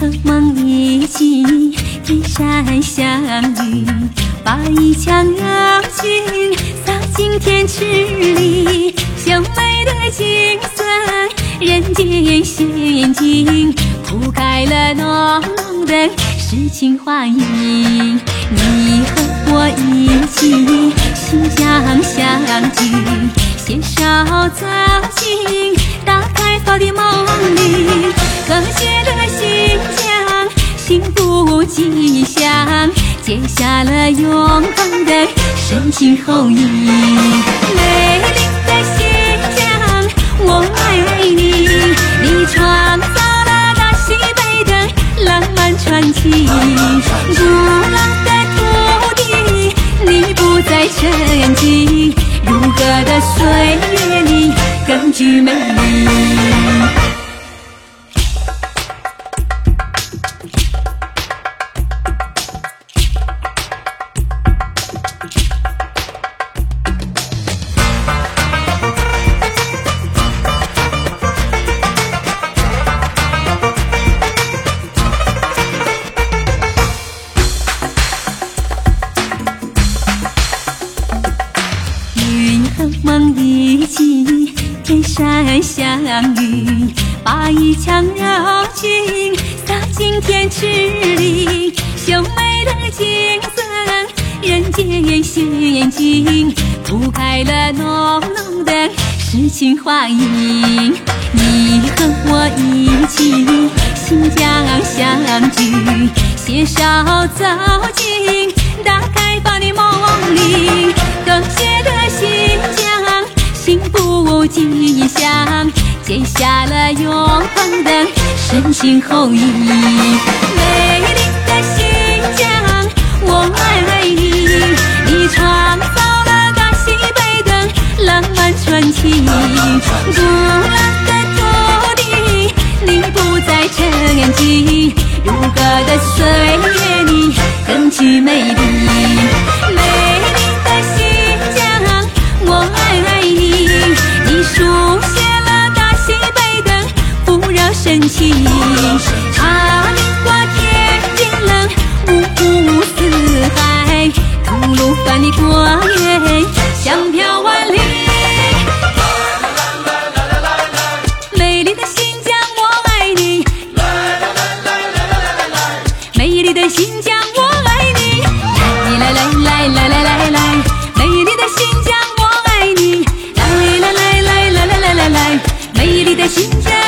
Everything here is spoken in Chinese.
和梦一起，天山相遇，把一腔热情洒进天池里，秀美的景色，人间仙境，铺开了浓浓的诗情画意。你和我一起，心相相聚，携手走进吉祥，结下了永恒的深情厚谊。美丽的新疆，我爱你，你创造了大西北的浪漫传奇。古老的土地，你不再沉寂，如歌的岁月里更具美丽。梦一起，天山相遇，把一腔柔情洒进天池里，秀美的景色，人间仙境，铺开了浓浓的诗情画意。你和我一起，心疆相聚，携手走福吉祥，结下了永恒的深情厚谊。美丽的新疆，我爱你，你创造了大西北的浪漫传奇。古老的土地，你不再沉寂，如歌的岁月里更具美丽。神奇哈里。瓜甜金蓝五湖四海吐鲁番的果园香飘万里来来来来来来来来美丽的新疆我爱你。来来来来来来来来美丽的新疆我爱你。来来来来来来来美丽的新疆我爱你。来来来来来来来来美丽的新疆